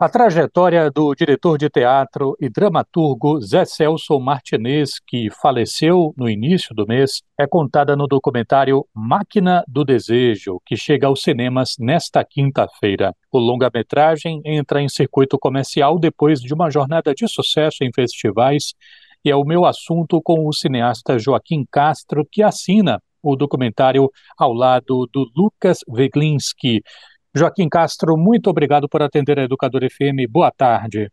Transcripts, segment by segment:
A trajetória do diretor de teatro e dramaturgo Zé Celso Martinez, que faleceu no início do mês, é contada no documentário Máquina do Desejo, que chega aos cinemas nesta quinta-feira. O longa-metragem entra em circuito comercial depois de uma jornada de sucesso em festivais e é o meu assunto com o cineasta Joaquim Castro, que assina o documentário ao lado do Lucas Veglinski. Joaquim Castro, muito obrigado por atender a Educador FM. Boa tarde.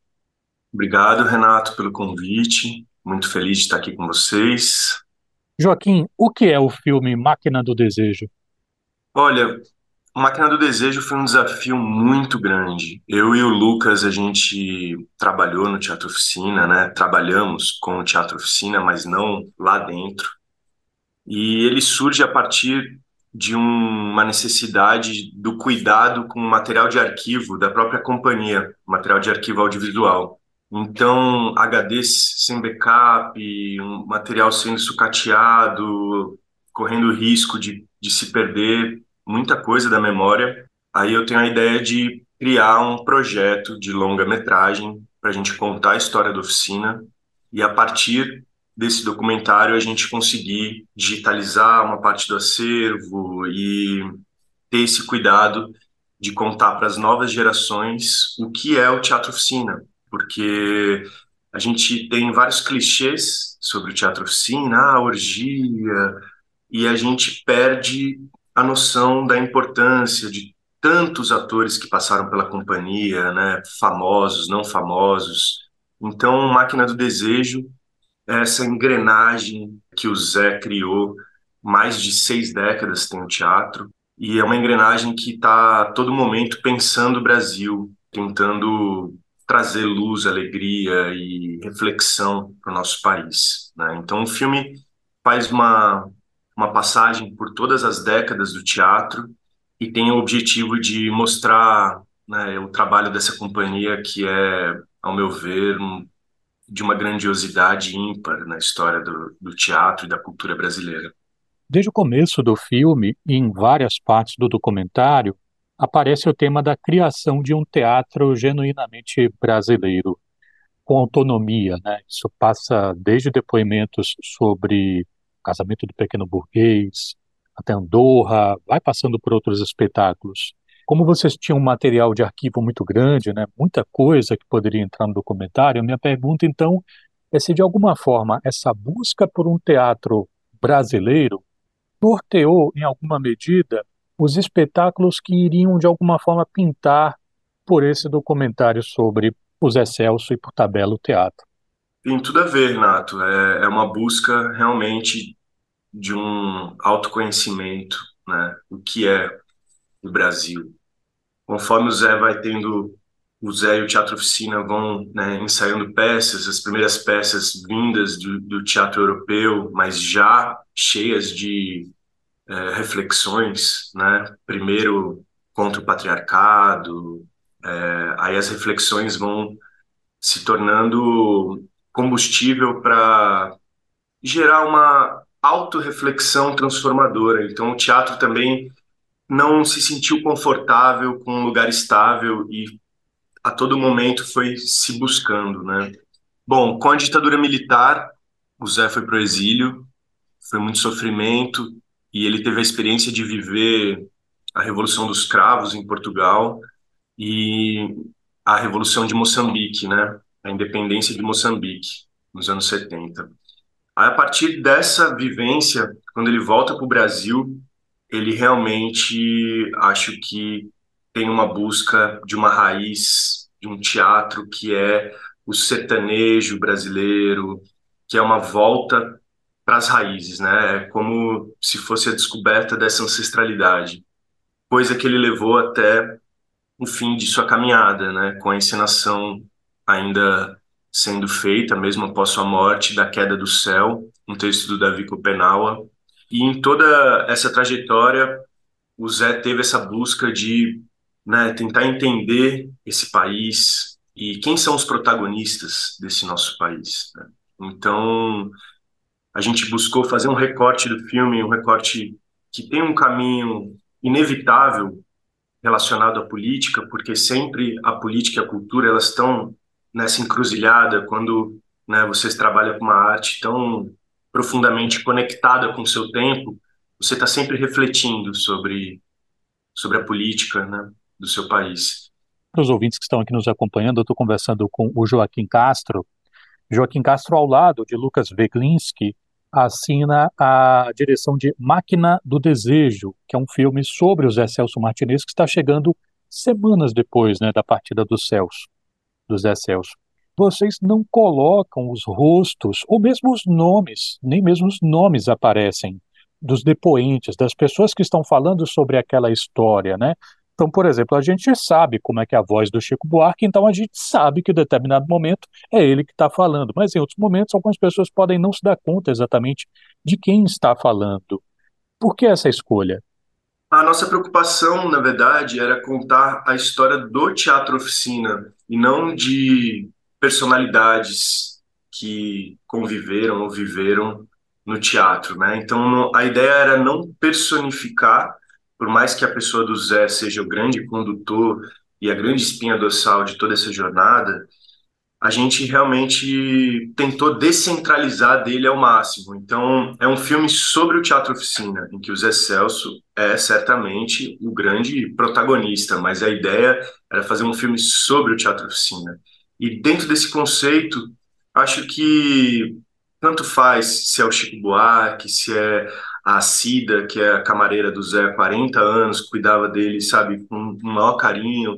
Obrigado, Renato, pelo convite. Muito feliz de estar aqui com vocês. Joaquim, o que é o filme Máquina do Desejo? Olha, Máquina do Desejo foi um desafio muito grande. Eu e o Lucas, a gente trabalhou no Teatro Oficina, né? Trabalhamos com o Teatro Oficina, mas não lá dentro. E ele surge a partir de um, uma necessidade do cuidado com o material de arquivo da própria companhia, material de arquivo audiovisual. Então, HDs sem backup, um material sendo sucateado, correndo risco de, de se perder muita coisa da memória. Aí eu tenho a ideia de criar um projeto de longa-metragem para a gente contar a história da oficina e, a partir desse documentário a gente conseguir digitalizar uma parte do acervo e ter esse cuidado de contar para as novas gerações o que é o teatro oficina, porque a gente tem vários clichês sobre o teatro oficina, a orgia, e a gente perde a noção da importância de tantos atores que passaram pela companhia, né, famosos, não famosos. Então, Máquina do Desejo essa engrenagem que o Zé criou, mais de seis décadas tem o teatro, e é uma engrenagem que está todo momento pensando o Brasil, tentando trazer luz, alegria e reflexão para o nosso país. Né? Então o filme faz uma, uma passagem por todas as décadas do teatro e tem o objetivo de mostrar né, o trabalho dessa companhia que é, ao meu ver, um, de uma grandiosidade ímpar na história do, do teatro e da cultura brasileira. Desde o começo do filme, em várias partes do documentário, aparece o tema da criação de um teatro genuinamente brasileiro, com autonomia. Né? Isso passa desde depoimentos sobre casamento do pequeno burguês, até Andorra, vai passando por outros espetáculos. Como vocês tinham um material de arquivo muito grande, né, muita coisa que poderia entrar no documentário, minha pergunta então é se de alguma forma essa busca por um teatro brasileiro norteou em alguma medida os espetáculos que iriam de alguma forma pintar por esse documentário sobre o Zé Celso e por tabela o teatro. Tem tudo a ver, Renato. É, é uma busca realmente de um autoconhecimento, né? O que é do Brasil. Conforme o Zé vai tendo, o Zé e o Teatro Oficina vão né, ensaiando peças, as primeiras peças vindas do, do teatro europeu, mas já cheias de é, reflexões, né? Primeiro contra o patriarcado, é, aí as reflexões vão se tornando combustível para gerar uma autorreflexão transformadora. Então, o teatro também não se sentiu confortável com um lugar estável e a todo momento foi se buscando, né? Bom, com a ditadura militar, o Zé foi para o exílio, foi muito sofrimento e ele teve a experiência de viver a Revolução dos Cravos em Portugal e a Revolução de Moçambique, né? A independência de Moçambique nos anos 70. Aí, a partir dessa vivência, quando ele volta para o Brasil, ele realmente acho que tem uma busca de uma raiz de um teatro que é o sertanejo brasileiro, que é uma volta para as raízes, né? É como se fosse a descoberta dessa ancestralidade, coisa que ele levou até o fim de sua caminhada, né? Com a encenação ainda sendo feita, mesmo após sua morte, da Queda do Céu, um texto do Davi Kopenawa, e em toda essa trajetória, o Zé teve essa busca de né, tentar entender esse país e quem são os protagonistas desse nosso país. Né? Então, a gente buscou fazer um recorte do filme, um recorte que tem um caminho inevitável relacionado à política, porque sempre a política e a cultura elas estão nessa encruzilhada quando né, vocês trabalham com uma arte tão profundamente conectada com o seu tempo, você está sempre refletindo sobre sobre a política né, do seu país. Para os ouvintes que estão aqui nos acompanhando, eu estou conversando com o Joaquim Castro. Joaquim Castro, ao lado de Lucas Veglinski, assina a direção de Máquina do Desejo, que é um filme sobre o Zé Celso Martinez, que está chegando semanas depois né, da partida do Celso, do Zé Celso. Vocês não colocam os rostos, ou mesmo os nomes, nem mesmo os nomes aparecem dos depoentes, das pessoas que estão falando sobre aquela história, né? Então, por exemplo, a gente sabe como é que é a voz do Chico Buarque, então a gente sabe que em determinado momento é ele que está falando, mas em outros momentos algumas pessoas podem não se dar conta exatamente de quem está falando. Por que essa escolha? A nossa preocupação, na verdade, era contar a história do teatro oficina e não de personalidades que conviveram ou viveram no teatro, né? Então a ideia era não personificar por mais que a pessoa do Zé seja o grande condutor e a grande espinha dorsal de toda essa jornada, a gente realmente tentou descentralizar dele ao máximo. Então, é um filme sobre o teatro oficina, em que o Zé Celso é certamente o grande protagonista, mas a ideia era fazer um filme sobre o teatro oficina. E dentro desse conceito, acho que tanto faz se é o Chico Buarque, se é a Cida, que é a camareira do Zé há 40 anos, cuidava dele, sabe, com o maior carinho,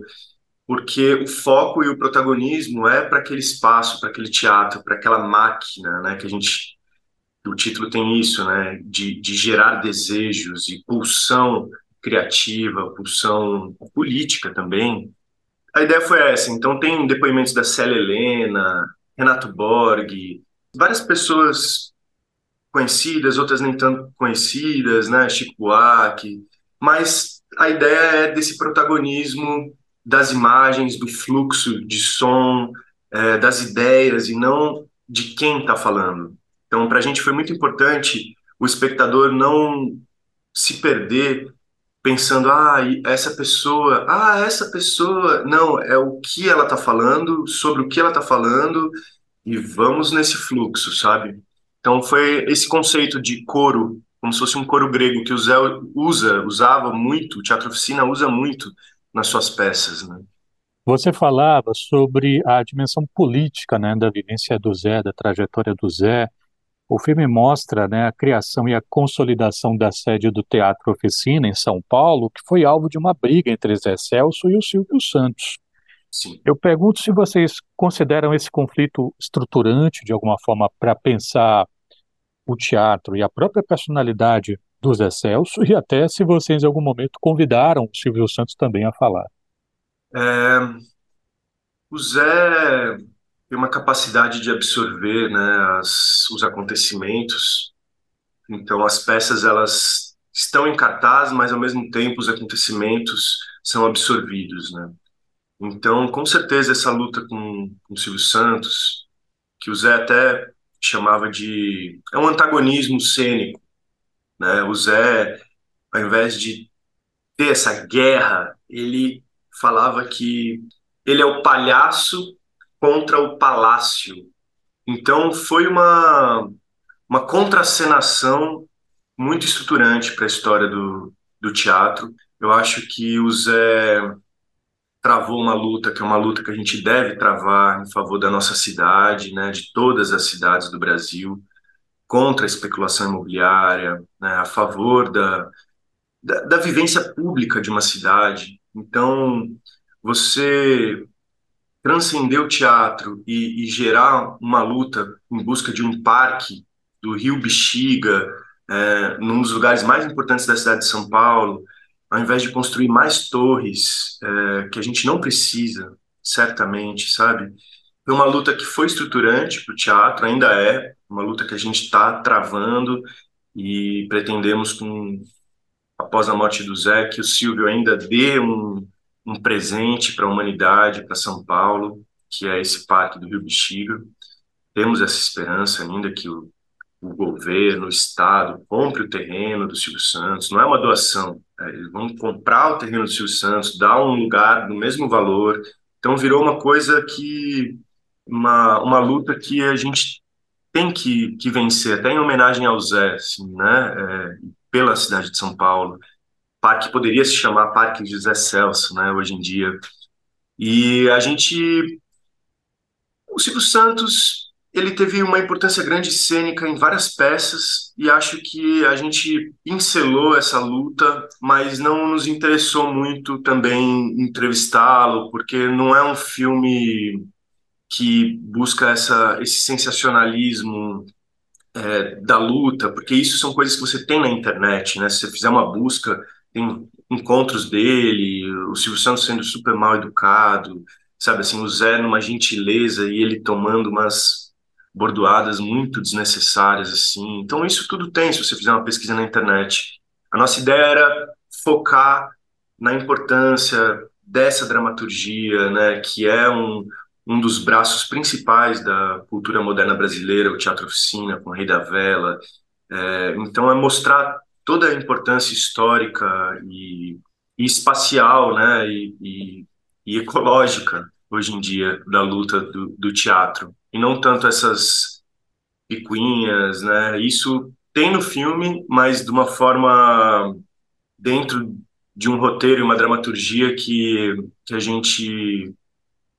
porque o foco e o protagonismo é para aquele espaço, para aquele teatro, para aquela máquina, né, que a gente, o título tem isso, né, de, de gerar desejos e pulsão criativa, pulsão política também. A ideia foi essa, então tem depoimentos da Célia Helena, Renato Borg, várias pessoas conhecidas, outras nem tanto conhecidas, né? Chico Buarque. Mas a ideia é desse protagonismo das imagens, do fluxo de som, é, das ideias e não de quem está falando. Então, para a gente foi muito importante o espectador não se perder pensando, ah, essa pessoa, ah, essa pessoa. Não, é o que ela está falando, sobre o que ela está falando, e vamos nesse fluxo, sabe? Então foi esse conceito de coro, como se fosse um coro grego que o Zé usa, usava muito, o teatro oficina usa muito nas suas peças, né? Você falava sobre a dimensão política, né, da vivência do Zé, da trajetória do Zé. O filme mostra, né, a criação e a consolidação da sede do Teatro Oficina em São Paulo, que foi alvo de uma briga entre Zé Celso e o Silvio Santos. Sim. Eu pergunto se vocês consideram esse conflito estruturante de alguma forma para pensar o teatro e a própria personalidade do Zé Celso e até se vocês em algum momento convidaram o Silvio Santos também a falar. É, o Zé tem uma capacidade de absorver né, as, os acontecimentos, então as peças elas estão em cartaz, mas ao mesmo tempo os acontecimentos são absorvidos, né? Então, com certeza essa luta com, com o Silvio Santos, que o Zé até chamava de é um antagonismo cênico, né? O Zé, ao invés de ter essa guerra, ele falava que ele é o palhaço contra o palácio. Então foi uma uma contracenação muito estruturante para a história do, do teatro. Eu acho que o Zé travou uma luta que é uma luta que a gente deve travar em favor da nossa cidade, né, de todas as cidades do Brasil, contra a especulação imobiliária, né, a favor da, da, da vivência pública de uma cidade. Então, você transcender o teatro e, e, gerar uma luta em busca de um parque do Rio Bexiga, é, num dos lugares mais importantes da cidade de São Paulo, ao invés de construir mais torres é, que a gente não precisa, certamente, sabe? Foi uma luta que foi estruturante para o teatro, ainda é uma luta que a gente está travando e pretendemos, com, após a morte do Zé, que o Silvio ainda dê um, um presente para a humanidade, para São Paulo, que é esse parque do Rio Bexiga. Temos essa esperança ainda que o, o governo, o Estado, compre o terreno do Silvio Santos, não é uma doação. É, eles vão comprar o terreno do Silvio Santos, dar um lugar no mesmo valor. Então virou uma coisa que. Uma, uma luta que a gente tem que, que vencer, até em homenagem ao Zé, assim, né? É, pela cidade de São Paulo. Parque poderia se chamar Parque José Celso, né? Hoje em dia. E a gente. O Silvio Santos ele teve uma importância grande cênica em várias peças e acho que a gente pincelou essa luta, mas não nos interessou muito também entrevistá-lo, porque não é um filme que busca essa, esse sensacionalismo é, da luta, porque isso são coisas que você tem na internet, né? Se você fizer uma busca, tem encontros dele, o Silvio Santos sendo super mal educado, sabe assim, o Zé numa gentileza e ele tomando umas bordoadas muito desnecessárias assim. Então isso tudo tem se você fizer uma pesquisa na internet. A nossa ideia era focar na importância dessa dramaturgia, né, que é um, um dos braços principais da cultura moderna brasileira, o teatro oficina com o Rei da Vela. É, então é mostrar toda a importância histórica e, e espacial, né, e, e, e ecológica hoje em dia da luta do, do teatro e não tanto essas picuinhas, né? Isso tem no filme, mas de uma forma dentro de um roteiro e uma dramaturgia que, que a gente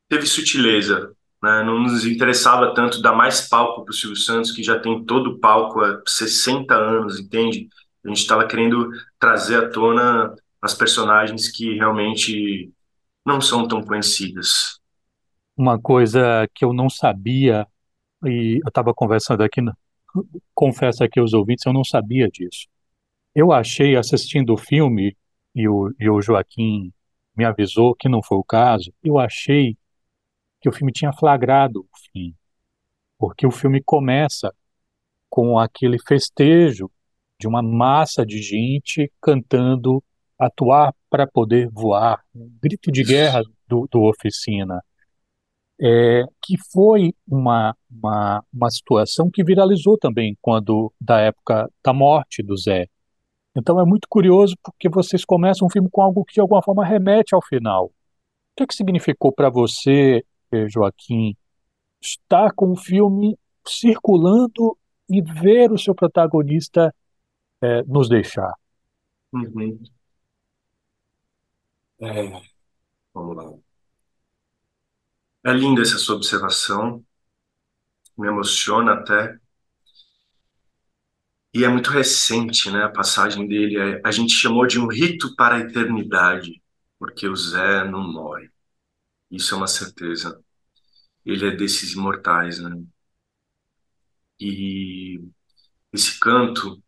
teve sutileza, né? Não nos interessava tanto dar mais palco para o Silvio Santos, que já tem todo o palco há 60 anos, entende? A gente estava querendo trazer à tona as personagens que realmente não são tão conhecidas uma coisa que eu não sabia, e eu estava conversando aqui, confesso aqui aos ouvintes, eu não sabia disso. Eu achei, assistindo o filme, e o, e o Joaquim me avisou que não foi o caso, eu achei que o filme tinha flagrado o fim, porque o filme começa com aquele festejo de uma massa de gente cantando atuar para poder voar, um grito de guerra do, do Oficina é, que foi uma, uma, uma situação que viralizou também quando da época da morte do Zé. Então é muito curioso porque vocês começam um filme com algo que de alguma forma remete ao final. O que, é que significou para você, eh, Joaquim, estar com o filme circulando e ver o seu protagonista é, nos deixar? Uhum. É, vamos lá. É linda essa sua observação, me emociona até. E é muito recente, né? A passagem dele. É, a gente chamou de um rito para a eternidade, porque o Zé não morre. Isso é uma certeza. Ele é desses imortais, né? E esse canto?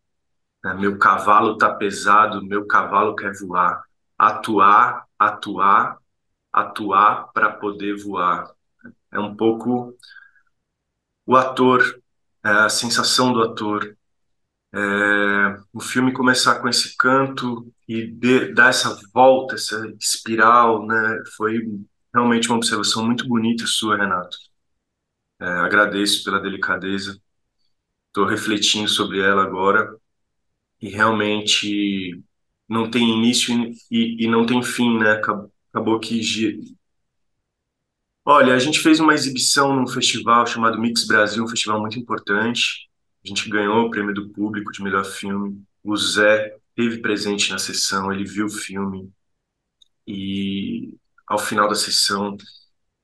Meu cavalo tá pesado, meu cavalo quer voar. Atuar, atuar, atuar para poder voar. É um pouco o ator, é a sensação do ator. É, o filme começar com esse canto e de, dar essa volta, essa espiral, né? Foi realmente uma observação muito bonita sua, Renato. É, agradeço pela delicadeza. Estou refletindo sobre ela agora e realmente não tem início e, e não tem fim, né? acabou que. Olha, a gente fez uma exibição num festival chamado Mix Brasil, um festival muito importante. A gente ganhou o prêmio do público de melhor filme. O Zé teve presente na sessão, ele viu o filme. E ao final da sessão,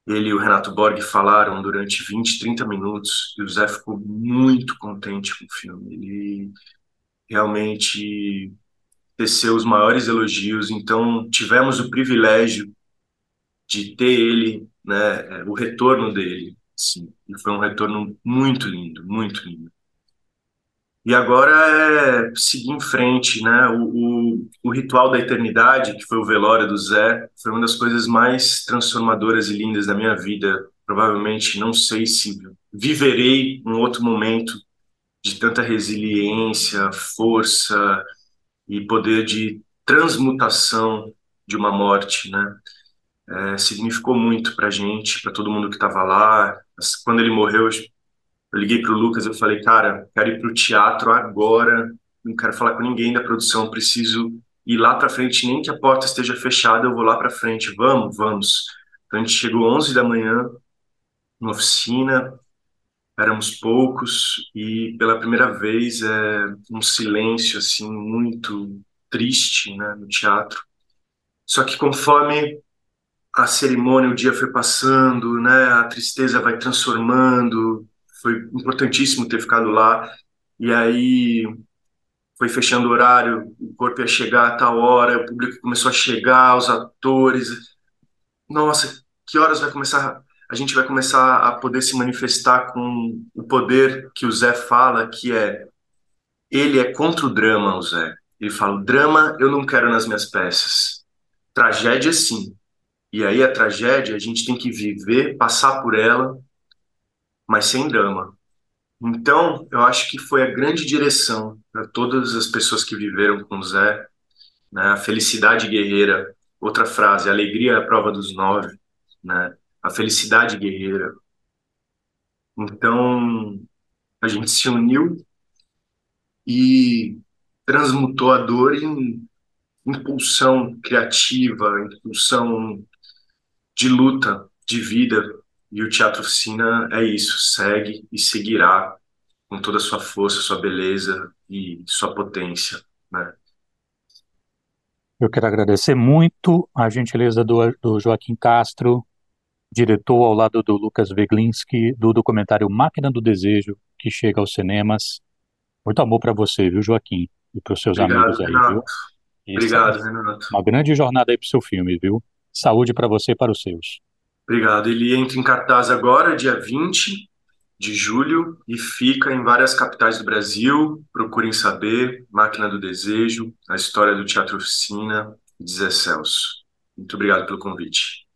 ele e o Renato Borg falaram durante 20, 30 minutos e o Zé ficou muito contente com o filme. Ele realmente teceu os maiores elogios, então tivemos o privilégio de ter ele, né, é, o retorno dele, sim, e foi um retorno muito lindo, muito lindo. E agora é seguir em frente, né? O, o, o, ritual da eternidade, que foi o velório do Zé, foi uma das coisas mais transformadoras e lindas da minha vida. Provavelmente não sei se viverei um outro momento de tanta resiliência, força, e poder de transmutação de uma morte, né? É, significou muito para gente, para todo mundo que estava lá. Quando ele morreu, Eu liguei para o Lucas, eu falei, cara, quero ir para o teatro agora, não quero falar com ninguém da produção, preciso ir lá para frente, nem que a porta esteja fechada, eu vou lá para frente, vamos, vamos. Então a gente chegou 11 da manhã na oficina, éramos poucos e pela primeira vez é um silêncio assim muito triste, né, no teatro. Só que conforme a cerimônia, o dia foi passando, né, a tristeza vai transformando, foi importantíssimo ter ficado lá. E aí foi fechando o horário, o corpo ia chegar a tal hora, o público começou a chegar, os atores. Nossa, que horas vai começar? A gente vai começar a poder se manifestar com o poder que o Zé fala, que é ele é contra o drama, o Zé. Ele fala: drama eu não quero nas minhas peças. Tragédia, sim. E aí a tragédia a gente tem que viver, passar por ela mas sem drama. Então, eu acho que foi a grande direção para todas as pessoas que viveram com o Zé, né? a felicidade guerreira, outra frase, alegria é a prova dos nove, né? A felicidade guerreira. Então, a gente se uniu e transmutou a dor em impulsão criativa, impulsão de luta, de vida, e o Teatro Oficina é isso, segue e seguirá com toda a sua força, sua beleza e sua potência. Né? Eu quero agradecer muito a gentileza do, do Joaquim Castro, diretor ao lado do Lucas Veglinski, do documentário Máquina do Desejo, que chega aos cinemas. Muito amor para você, viu, Joaquim? E para os seus Obrigado, amigos aí, Renato. viu? Obrigado, Renato. Uma grande jornada aí para o seu filme, viu? Saúde para você e para os seus. Obrigado. Ele entra em cartaz agora, dia 20 de julho, e fica em várias capitais do Brasil. Procurem saber. Máquina do Desejo, a história do Teatro Oficina Zé Celso. Muito obrigado pelo convite.